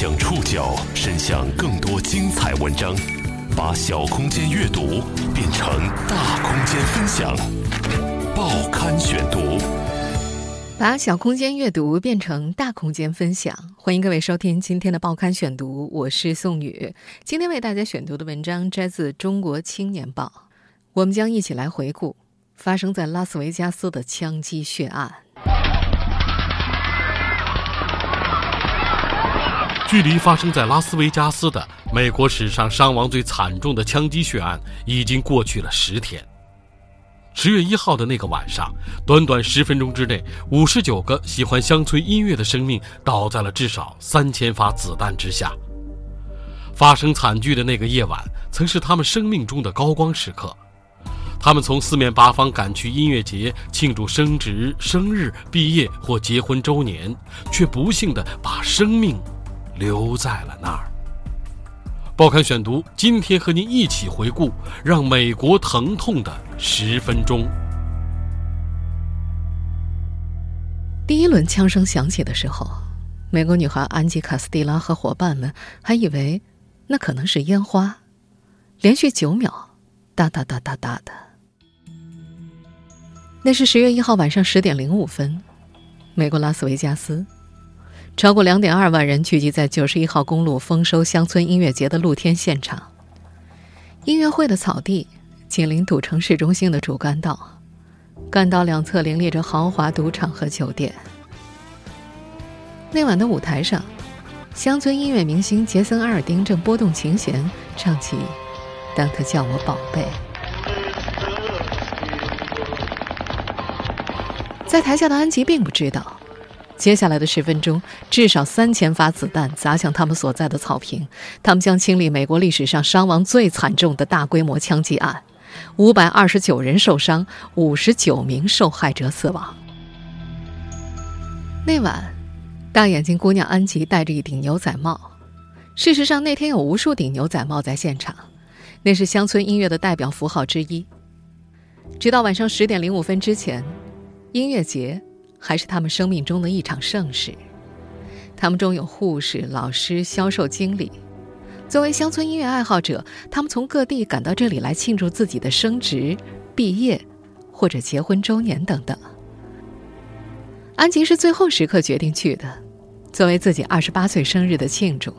将触角伸向更多精彩文章，把小空间阅读变成大空间分享。报刊选读，把小空间阅读变成大空间分享。欢迎各位收听今天的报刊选读，我是宋宇。今天为大家选读的文章摘自《中国青年报》，我们将一起来回顾发生在拉斯维加斯的枪击血案。距离发生在拉斯维加斯的美国史上伤亡最惨重的枪击血案已经过去了十天。十月一号的那个晚上，短短十分钟之内，五十九个喜欢乡村音乐的生命倒在了至少三千发子弹之下。发生惨剧的那个夜晚，曾是他们生命中的高光时刻。他们从四面八方赶去音乐节庆祝升职、生日、毕业或结婚周年，却不幸地把生命。留在了那儿。报刊选读，今天和您一起回顾让美国疼痛的十分钟。第一轮枪声响起的时候，美国女孩安吉·卡斯蒂拉和伙伴们还以为那可能是烟花。连续九秒，哒哒哒哒哒的。那是十月一号晚上十点零五分，美国拉斯维加斯。超过两点二万人聚集在九十一号公路丰收乡村音乐节的露天现场。音乐会的草地紧邻赌城市中心的主干道，干道两侧林立着豪华赌场和酒店。那晚的舞台上，乡村音乐明星杰森·阿尔丁正拨动琴弦，唱起《当他叫我宝贝》。在台下的安吉并不知道。接下来的十分钟，至少三千发子弹砸向他们所在的草坪，他们将经历美国历史上伤亡最惨重的大规模枪击案，五百二十九人受伤，五十九名受害者死亡。那晚，大眼睛姑娘安吉戴着一顶牛仔帽。事实上，那天有无数顶牛仔帽在现场，那是乡村音乐的代表符号之一。直到晚上十点零五分之前，音乐节。还是他们生命中的一场盛事。他们中有护士、老师、销售经理。作为乡村音乐爱好者，他们从各地赶到这里来庆祝自己的升职、毕业或者结婚周年等等。安吉是最后时刻决定去的，作为自己二十八岁生日的庆祝。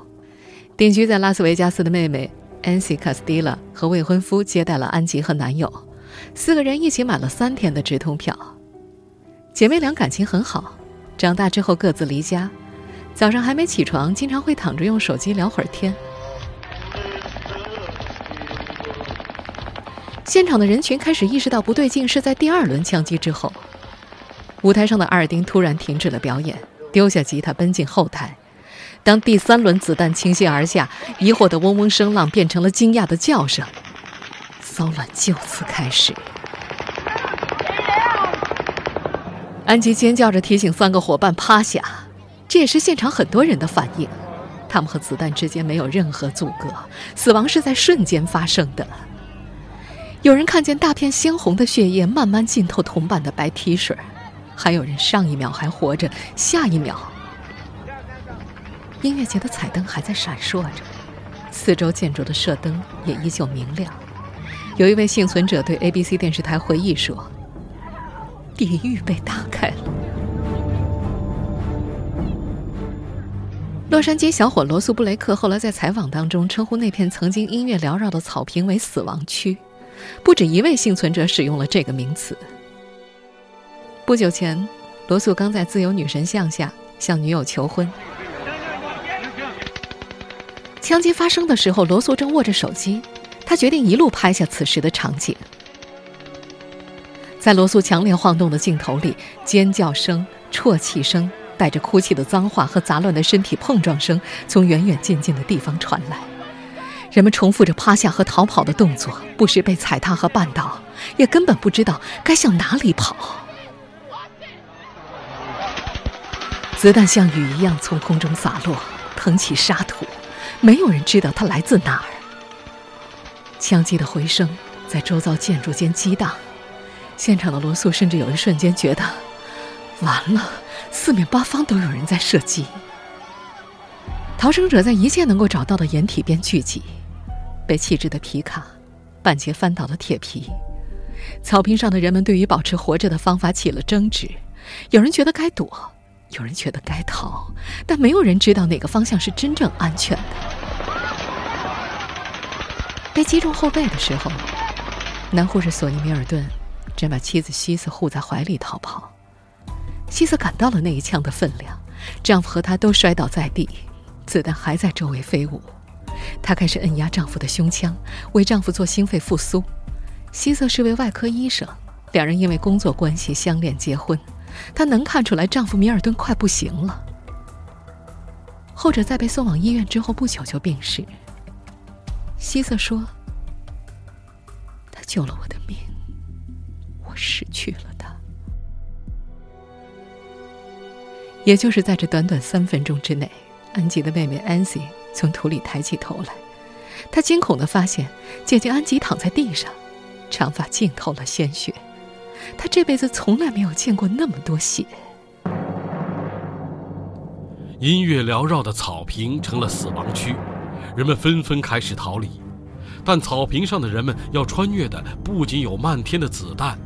定居在拉斯维加斯的妹妹 Ancy Castilla 和未婚夫接待了安吉和男友，四个人一起买了三天的直通票。姐妹俩感情很好，长大之后各自离家，早上还没起床，经常会躺着用手机聊会儿天。现场的人群开始意识到不对劲，是在第二轮枪击之后，舞台上的阿尔丁突然停止了表演，丢下吉他奔进后台。当第三轮子弹倾泻而下，疑惑的嗡嗡声浪变成了惊讶的叫声，骚乱就此开始。安吉尖叫着提醒三个伙伴趴下，这也是现场很多人的反应。他们和子弹之间没有任何阻隔，死亡是在瞬间发生的。有人看见大片鲜红的血液慢慢浸透同伴的白 T 恤，还有人上一秒还活着，下一秒，音乐节的彩灯还在闪烁着，四周建筑的射灯也依旧明亮。有一位幸存者对 ABC 电视台回忆说。地狱被打开了。洛杉矶小伙罗素·布雷克后来在采访当中称呼那片曾经音乐缭绕的草坪为“死亡区”，不止一位幸存者使用了这个名词。不久前，罗素刚在自由女神像下向女友求婚。枪击发生的时候，罗素正握着手机，他决定一路拍下此时的场景。在罗素强烈晃动的镜头里，尖叫声、啜泣声、带着哭泣的脏话和杂乱的身体碰撞声从远远近近的地方传来。人们重复着趴下和逃跑的动作，不时被踩踏和绊倒，也根本不知道该向哪里跑。子弹像雨一样从空中洒落，腾起沙土，没有人知道它来自哪儿。枪击的回声在周遭建筑间激荡。现场的罗素甚至有一瞬间觉得，完了，四面八方都有人在射击。逃生者在一切能够找到的掩体边聚集，被弃置的皮卡，半截翻倒的铁皮，草坪上的人们对于保持活着的方法起了争执，有人觉得该躲，有人觉得该逃，但没有人知道哪个方向是真正安全的。被击中后背的时候，男护士索尼·米尔顿正把妻子西斯护在怀里逃跑。西斯感到了那一枪的分量，丈夫和她都摔倒在地。子弹还在周围飞舞，她开始摁压丈夫的胸腔，为丈夫做心肺复苏。希瑟是位外科医生，两人因为工作关系相恋结婚。她能看出来丈夫米尔顿快不行了。后者在被送往医院之后不久就病逝。希瑟说：“他救了我的命，我失去了他。”也就是在这短短三分钟之内。安吉的妹妹安西从土里抬起头来，她惊恐的发现姐姐安吉躺在地上，长发浸透了鲜血。她这辈子从来没有见过那么多血。音乐缭绕的草坪成了死亡区，人们纷纷开始逃离，但草坪上的人们要穿越的不仅有漫天的子弹，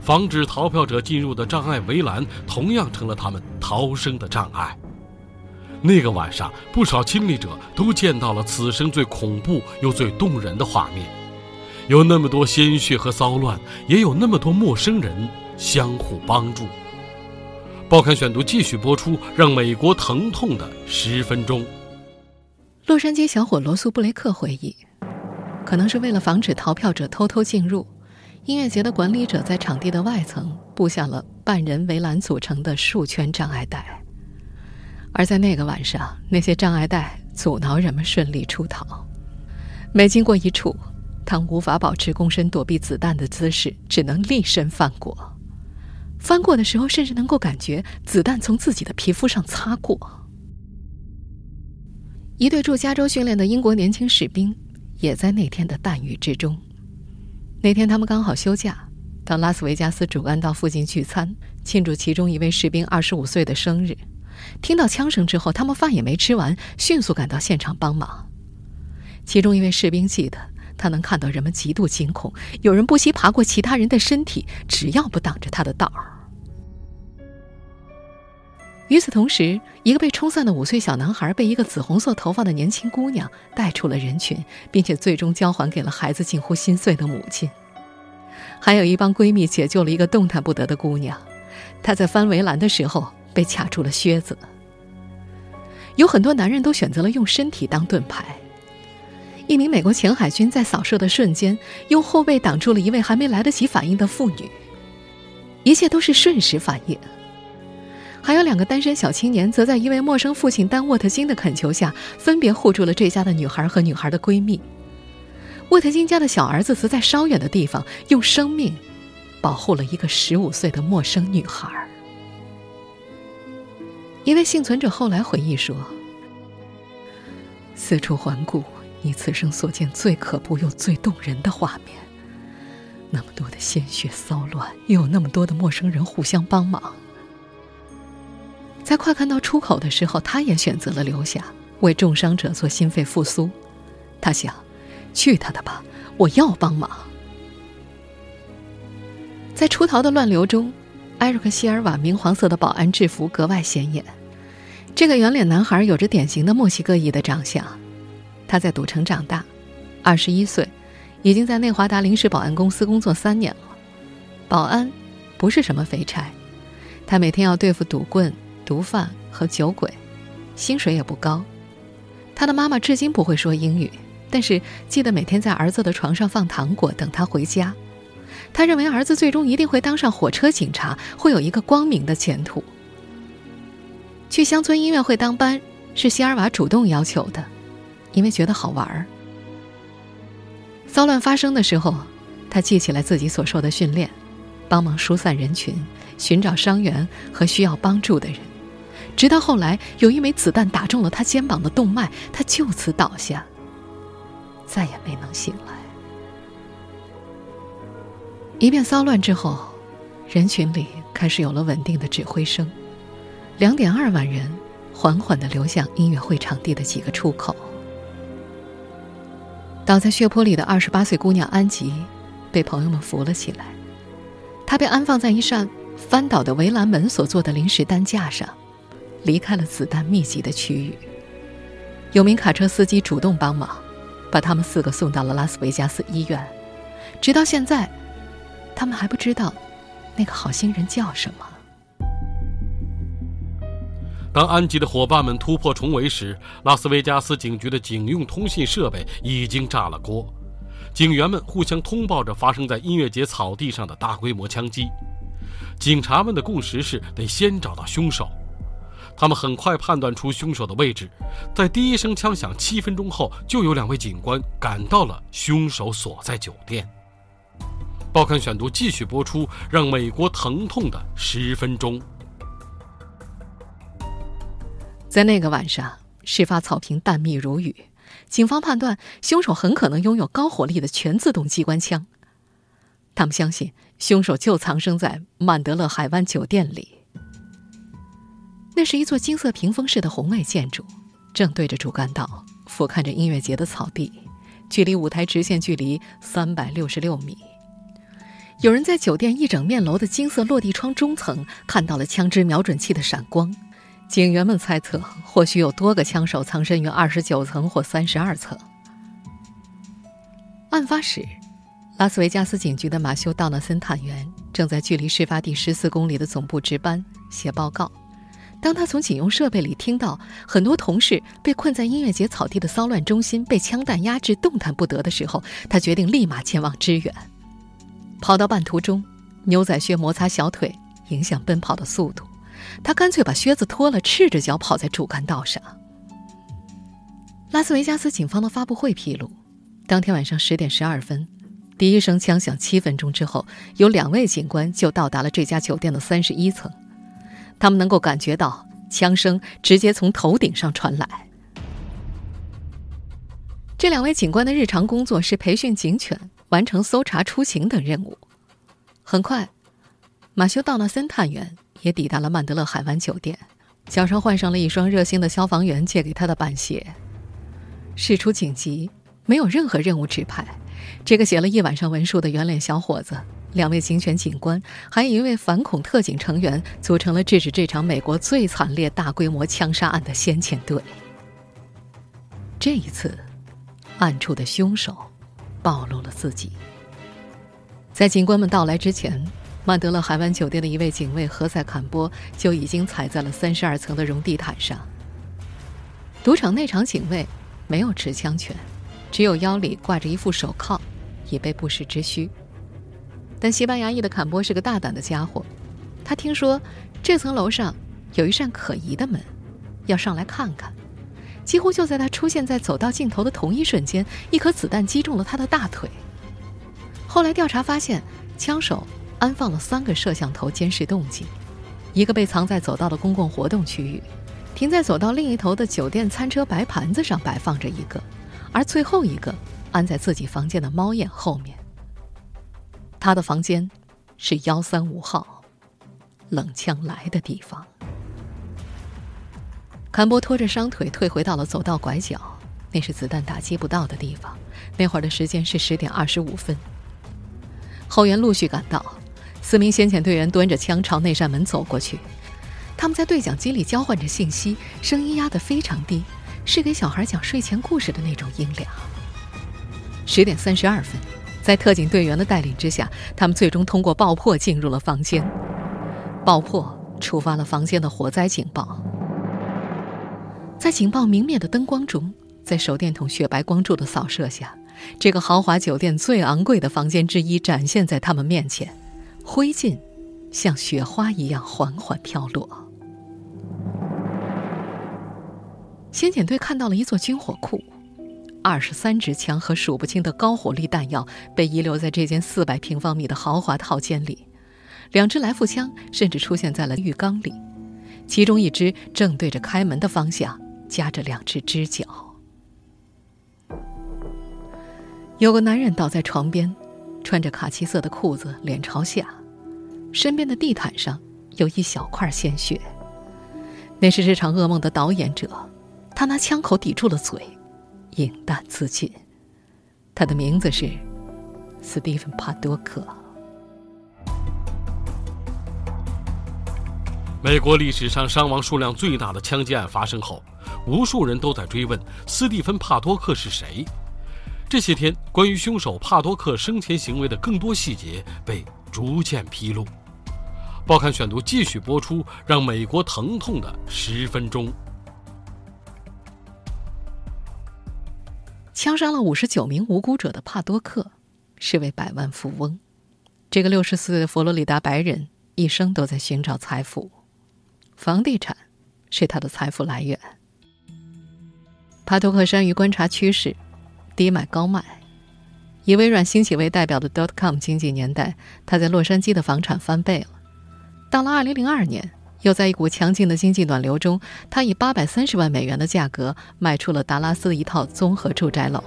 防止逃票者进入的障碍围栏同样成了他们逃生的障碍。那个晚上，不少亲历者都见到了此生最恐怖又最动人的画面：有那么多鲜血和骚乱，也有那么多陌生人相互帮助。报刊选读继续播出，让美国疼痛的十分钟。洛杉矶小伙罗素·布雷克回忆，可能是为了防止逃票者偷偷进入，音乐节的管理者在场地的外层布下了半人围栏组成的数圈障碍带。而在那个晚上，那些障碍带阻挠人们顺利出逃。每经过一处，他无法保持躬身躲避子弹的姿势，只能立身翻过。翻过的时候，甚至能够感觉子弹从自己的皮肤上擦过。一队驻加州训练的英国年轻士兵也在那天的弹雨之中。那天他们刚好休假，当拉斯维加斯主干道附近聚餐，庆祝其中一位士兵二十五岁的生日。听到枪声之后，他们饭也没吃完，迅速赶到现场帮忙。其中一位士兵记得，他能看到人们极度惊恐，有人不惜爬过其他人的身体，只要不挡着他的道儿。与此同时，一个被冲散的五岁小男孩被一个紫红色头发的年轻姑娘带出了人群，并且最终交还给了孩子近乎心碎的母亲。还有一帮闺蜜解救了一个动弹不得的姑娘，她在翻围栏的时候。被卡住了靴子。有很多男人都选择了用身体当盾牌。一名美国前海军在扫射的瞬间，用后背挡住了一位还没来得及反应的妇女。一切都是瞬时反应。还有两个单身小青年，则在一位陌生父亲丹沃特金的恳求下，分别护住了这家的女孩和女孩的闺蜜。沃特金家的小儿子则在稍远的地方，用生命保护了一个十五岁的陌生女孩。一位幸存者后来回忆说：“四处环顾，你此生所见最可怖又最动人的画面。那么多的鲜血骚乱，又有那么多的陌生人互相帮忙。在快看到出口的时候，他也选择了留下，为重伤者做心肺复苏。他想：去他的吧，我要帮忙。在出逃的乱流中，埃瑞克·希尔瓦明黄色的保安制服格外显眼。”这个圆脸男孩有着典型的墨西哥裔的长相，他在赌城长大，二十一岁，已经在内华达临时保安公司工作三年了。保安不是什么肥差，他每天要对付赌棍、毒贩和酒鬼，薪水也不高。他的妈妈至今不会说英语，但是记得每天在儿子的床上放糖果等他回家。他认为儿子最终一定会当上火车警察，会有一个光明的前途。去乡村音乐会当班是希尔瓦主动要求的，因为觉得好玩儿。骚乱发生的时候，他记起来自己所受的训练，帮忙疏散人群，寻找伤员和需要帮助的人。直到后来，有一枚子弹打中了他肩膀的动脉，他就此倒下，再也没能醒来。一片骚乱之后，人群里开始有了稳定的指挥声。两点二万人缓缓地流向音乐会场地的几个出口。倒在血泊里的二十八岁姑娘安吉，被朋友们扶了起来。她被安放在一扇翻倒的围栏门所做的临时担架上，离开了子弹密集的区域。有名卡车司机主动帮忙，把他们四个送到了拉斯维加斯医院。直到现在，他们还不知道那个好心人叫什么。当安吉的伙伴们突破重围时，拉斯维加斯警局的警用通信设备已经炸了锅。警员们互相通报着发生在音乐节草地上的大规模枪击。警察们的共识是得先找到凶手。他们很快判断出凶手的位置，在第一声枪响七分钟后，就有两位警官赶到了凶手所在酒店。报刊选读继续播出，让美国疼痛的十分钟。在那个晚上，事发草坪弹密如雨，警方判断凶手很可能拥有高火力的全自动机关枪。他们相信凶手就藏身在曼德勒海湾酒店里。那是一座金色屏风式的宏伟建筑，正对着主干道，俯瞰着音乐节的草地，距离舞台直线距离三百六十六米。有人在酒店一整面楼的金色落地窗中层看到了枪支瞄准器的闪光。警员们猜测，或许有多个枪手藏身于二十九层或三十二层。案发时，拉斯维加斯警局的马修·道纳森探员正在距离事发地十四公里的总部值班写报告。当他从警用设备里听到很多同事被困在音乐节草地的骚乱中心，被枪弹压制，动弹不得的时候，他决定立马前往支援。跑到半途中，牛仔靴摩擦小腿，影响奔跑的速度。他干脆把靴子脱了，赤着脚跑在主干道上。拉斯维加斯警方的发布会披露，当天晚上十点十二分，第一声枪响七分钟之后，有两位警官就到达了这家酒店的三十一层，他们能够感觉到枪声直接从头顶上传来。这两位警官的日常工作是培训警犬、完成搜查、出勤等任务。很快，马修·道纳森探员。也抵达了曼德勒海湾酒店，脚上换上了一双热心的消防员借给他的板鞋。事出紧急，没有任何任务指派，这个写了一晚上文书的圆脸小伙子，两位警犬警官，还有一位反恐特警成员，组成了制止这场美国最惨烈大规模枪杀案的先遣队。这一次，暗处的凶手暴露了自己。在警官们到来之前。曼德勒海湾酒店的一位警卫何塞坎波就已经踩在了三十二层的绒地毯上。赌场内场警卫没有持枪权，只有腰里挂着一副手铐，以备不时之需。但西班牙裔的坎波是个大胆的家伙，他听说这层楼上有一扇可疑的门，要上来看看。几乎就在他出现在走道尽头的同一瞬间，一颗子弹击中了他的大腿。后来调查发现，枪手。安放了三个摄像头监视动静，一个被藏在走道的公共活动区域，停在走道另一头的酒店餐车白盘子上摆放着一个，而最后一个安在自己房间的猫眼后面。他的房间是幺三五号，冷枪来的地方。坎波拖着伤腿退回到了走道拐角，那是子弹打击不到的地方。那会儿的时间是十点二十五分。后援陆续赶到。四名先遣队员端着枪朝那扇门走过去，他们在对讲机里交换着信息，声音压得非常低，是给小孩讲睡前故事的那种音量。十点三十二分，在特警队员的带领之下，他们最终通过爆破进入了房间。爆破触发了房间的火灾警报。在警报明灭的灯光中，在手电筒雪白光柱的扫射下，这个豪华酒店最昂贵的房间之一展现在他们面前。灰烬像雪花一样缓缓飘落。先遣队看到了一座军火库，二十三支枪和数不清的高火力弹药被遗留在这间四百平方米的豪华套间里。两支来福枪甚至出现在了浴缸里，其中一支正对着开门的方向，夹着两只支脚。有个男人倒在床边，穿着卡其色的裤子，脸朝下。身边的地毯上有一小块鲜血，那是这场噩梦的导演者，他拿枪口抵住了嘴，平淡自尽。他的名字是斯蒂芬·帕多克。美国历史上伤亡数量最大的枪击案发生后，无数人都在追问斯蒂芬·帕多克是谁。这些天，关于凶手帕多克生前行为的更多细节被逐渐披露。报刊选读继续播出，让美国疼痛的十分钟。枪杀了五十九名无辜者的帕多克是位百万富翁。这个六十四岁的佛罗里达白人一生都在寻找财富，房地产是他的财富来源。帕多克善于观察趋势，低买高卖。以微软兴起为代表的 dot com 经济年代，他在洛杉矶的房产翻倍了。到了2002年，又在一股强劲的经济暖流中，他以830万美元的价格卖出了达拉斯的一套综合住宅楼。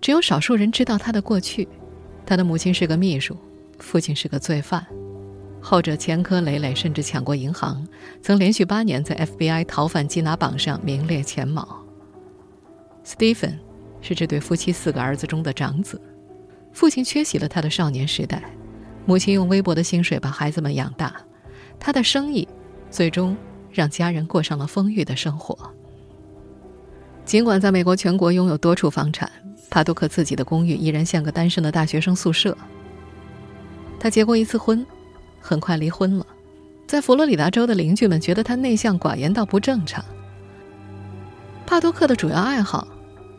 只有少数人知道他的过去：他的母亲是个秘书，父亲是个罪犯，后者前科累累，甚至抢过银行，曾连续八年在 FBI 逃犯缉拿榜上名列前茅。Stephen 是这对夫妻四个儿子中的长子，父亲缺席了他的少年时代。母亲用微薄的薪水把孩子们养大，他的生意最终让家人过上了丰裕的生活。尽管在美国全国拥有多处房产，帕多克自己的公寓依然像个单身的大学生宿舍。他结过一次婚，很快离婚了。在佛罗里达州的邻居们觉得他内向寡言到不正常。帕多克的主要爱好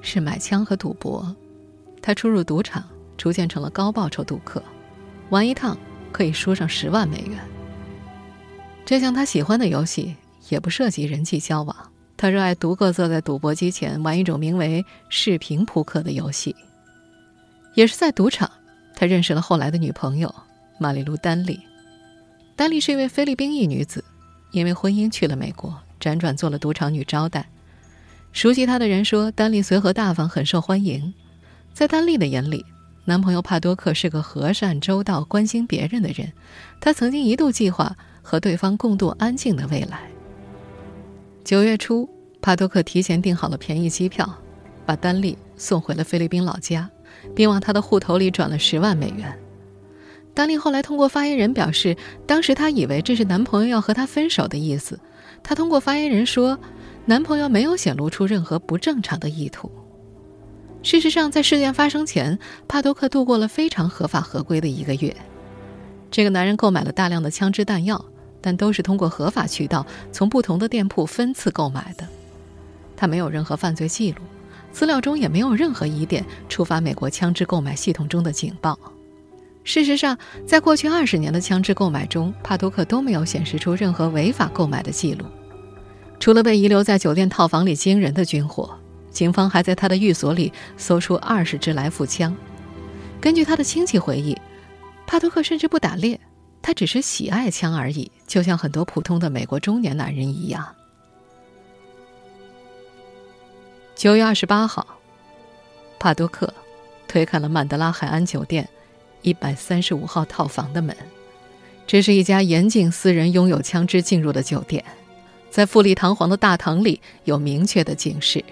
是买枪和赌博，他出入赌场，逐渐成了高报酬赌客。玩一趟可以输上十万美元。这项他喜欢的游戏也不涉及人际交往，他热爱独个坐在赌博机前玩一种名为视频扑克的游戏。也是在赌场，他认识了后来的女朋友玛丽露·丹利。丹利是一位菲律宾裔女子，因为婚姻去了美国，辗转做了赌场女招待。熟悉她的人说，丹利随和大方，很受欢迎。在丹利的眼里。男朋友帕多克是个和善、周到、关心别人的人，他曾经一度计划和对方共度安静的未来。九月初，帕多克提前订好了便宜机票，把丹利送回了菲律宾老家，并往他的户头里转了十万美元。丹利后来通过发言人表示，当时他以为这是男朋友要和他分手的意思。他通过发言人说，男朋友没有显露出任何不正常的意图。事实上，在事件发生前，帕多克度过了非常合法合规的一个月。这个男人购买了大量的枪支弹药，但都是通过合法渠道从不同的店铺分次购买的。他没有任何犯罪记录，资料中也没有任何疑点触发美国枪支购买系统中的警报。事实上，在过去二十年的枪支购买中，帕多克都没有显示出任何违法购买的记录，除了被遗留在酒店套房里惊人的军火。警方还在他的寓所里搜出二十支来福枪。根据他的亲戚回忆，帕托克甚至不打猎，他只是喜爱枪而已，就像很多普通的美国中年男人一样。九月二十八号，帕多克推开了曼德拉海岸酒店一百三十五号套房的门。这是一家严禁私人拥有枪支进入的酒店，在富丽堂皇的大堂里有明确的警示。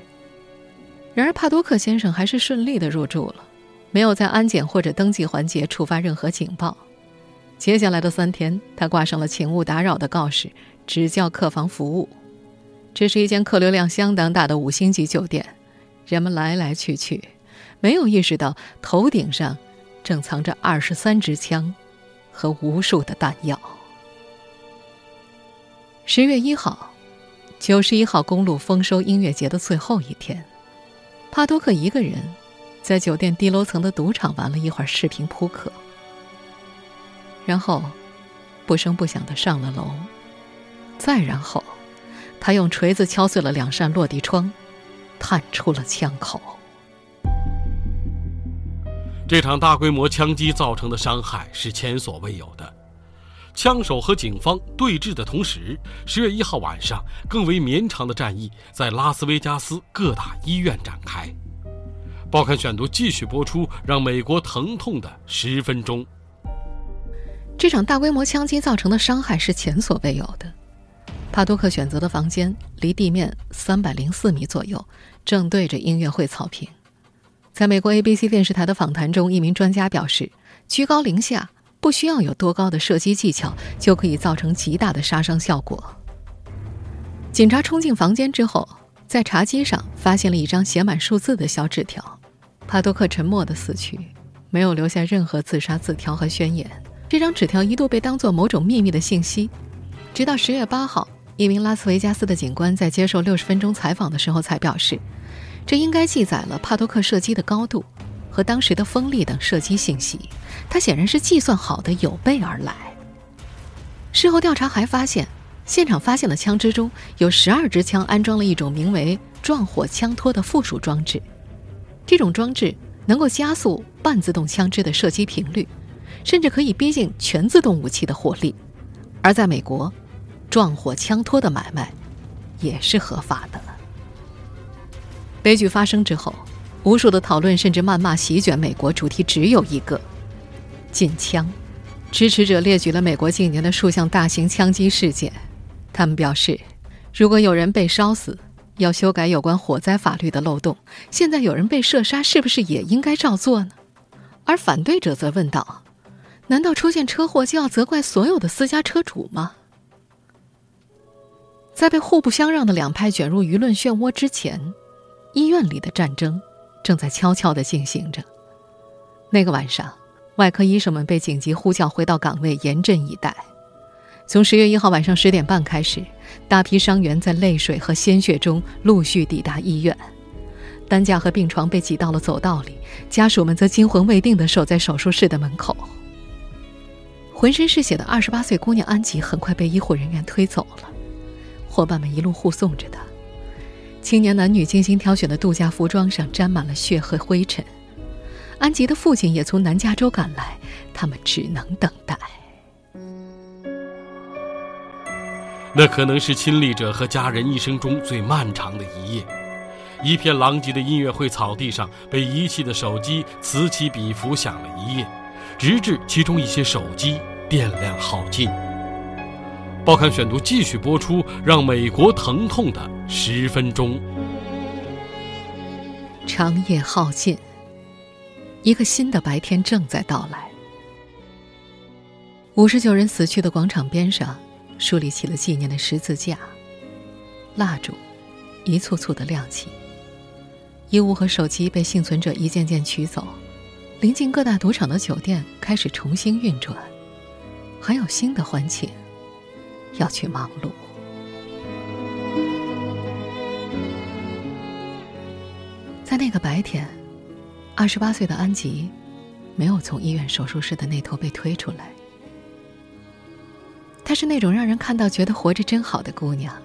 然而，帕多克先生还是顺利的入住了，没有在安检或者登记环节触发任何警报。接下来的三天，他挂上了“请勿打扰”的告示，只叫客房服务。这是一间客流量相当大的五星级酒店，人们来来去去，没有意识到头顶上正藏着二十三支枪和无数的弹药。十月一号，九十一号公路丰收音乐节的最后一天。帕多克一个人在酒店低楼层的赌场玩了一会儿视频扑克，然后不声不响的上了楼。再然后，他用锤子敲碎了两扇落地窗，探出了枪口。这场大规模枪击造成的伤害是前所未有的。枪手和警方对峙的同时，十月一号晚上，更为绵长的战役在拉斯维加斯各大医院展开。报刊选读继续播出，让美国疼痛的十分钟。这场大规模枪击造成的伤害是前所未有的。帕多克选择的房间离地面三百零四米左右，正对着音乐会草坪。在美国 ABC 电视台的访谈中，一名专家表示，居高临下不需要有多高的射击技巧，就可以造成极大的杀伤效果。警察冲进房间之后，在茶几上发现了一张写满数字的小纸条。帕多克沉默地死去，没有留下任何自杀字条和宣言。这张纸条一度被当作某种秘密的信息，直到十月八号，一名拉斯维加斯的警官在接受六十分钟采访的时候才表示。这应该记载了帕多克射击的高度和当时的风力等射击信息，他显然是计算好的，有备而来。事后调查还发现，现场发现的枪支中有十二支枪安装了一种名为“撞火枪托”的附属装置，这种装置能够加速半自动枪支的射击频率，甚至可以逼近全自动武器的火力。而在美国，撞火枪托的买卖也是合法的了。悲剧发生之后，无数的讨论甚至谩骂席卷美国，主题只有一个：禁枪。支持者列举了美国近年的数项大型枪击事件，他们表示，如果有人被烧死，要修改有关火灾法律的漏洞；现在有人被射杀，是不是也应该照做呢？而反对者则问道：难道出现车祸就要责怪所有的私家车主吗？在被互不相让的两派卷入舆论漩涡之前。医院里的战争正在悄悄地进行着。那个晚上，外科医生们被紧急呼叫回到岗位，严阵以待。从十月一号晚上十点半开始，大批伤员在泪水和鲜血中陆续抵达医院，担架和病床被挤到了走道里，家属们则惊魂未定地守在手术室的门口。浑身是血的二十八岁姑娘安吉很快被医护人员推走了，伙伴们一路护送着她。青年男女精心挑选的度假服装上沾满了血和灰尘。安吉的父亲也从南加州赶来，他们只能等待。那可能是亲历者和家人一生中最漫长的一夜。一片狼藉的音乐会草地上，被遗弃的手机此起彼伏响了一夜，直至其中一些手机电量耗尽。报刊选读继续播出，让美国疼痛的十分钟。长夜耗尽，一个新的白天正在到来。五十九人死去的广场边上，树立起了纪念的十字架，蜡烛一簇簇的亮起。衣物和手机被幸存者一件件取走，临近各大赌场的酒店开始重新运转，还有新的欢庆。要去忙碌。在那个白天，二十八岁的安吉没有从医院手术室的那头被推出来。她是那种让人看到觉得活着真好的姑娘。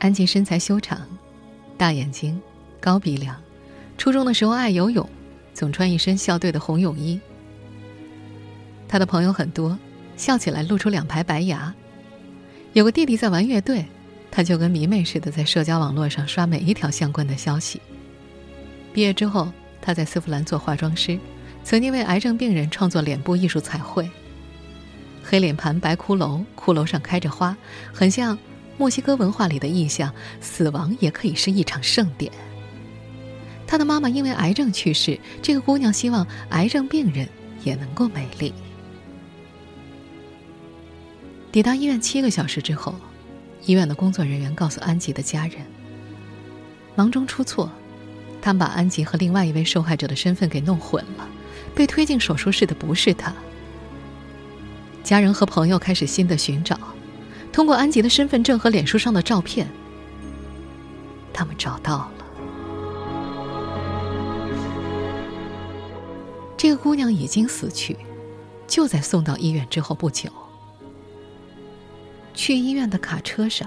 安吉身材修长，大眼睛，高鼻梁，初中的时候爱游泳，总穿一身校队的红泳衣。她的朋友很多，笑起来露出两排白牙。有个弟弟在玩乐队，他就跟迷妹似的在社交网络上刷每一条相关的消息。毕业之后，他在丝芙兰做化妆师，曾经为癌症病人创作脸部艺术彩绘。黑脸盘、白骷髅，骷髅上开着花，很像墨西哥文化里的意象。死亡也可以是一场盛典。他的妈妈因为癌症去世，这个姑娘希望癌症病人也能够美丽。抵达医院七个小时之后，医院的工作人员告诉安吉的家人，忙中出错，他们把安吉和另外一位受害者的身份给弄混了，被推进手术室的不是他。家人和朋友开始新的寻找，通过安吉的身份证和脸书上的照片，他们找到了这个姑娘已经死去，就在送到医院之后不久。去医院的卡车上，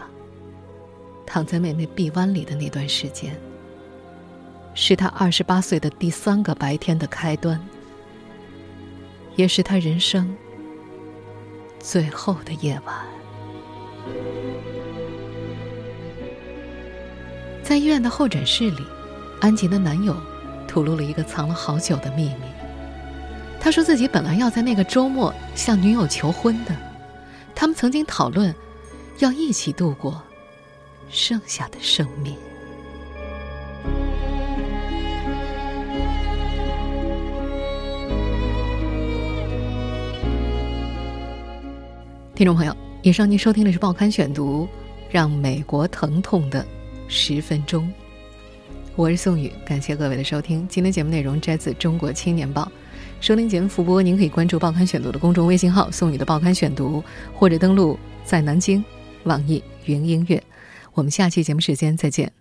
躺在妹妹臂弯里的那段时间，是他二十八岁的第三个白天的开端，也是他人生最后的夜晚。在医院的候诊室里，安吉的男友吐露了一个藏了好久的秘密。他说自己本来要在那个周末向女友求婚的。他们曾经讨论，要一起度过剩下的生命。听众朋友，以上您收听的是《报刊选读》，让美国疼痛的十分钟。我是宋宇，感谢各位的收听。今天节目内容摘自《中国青年报》。收听节目复播，您可以关注《报刊选读》的公众微信号“送你的报刊选读”，或者登录在南京网易云音乐。我们下期节目时间再见。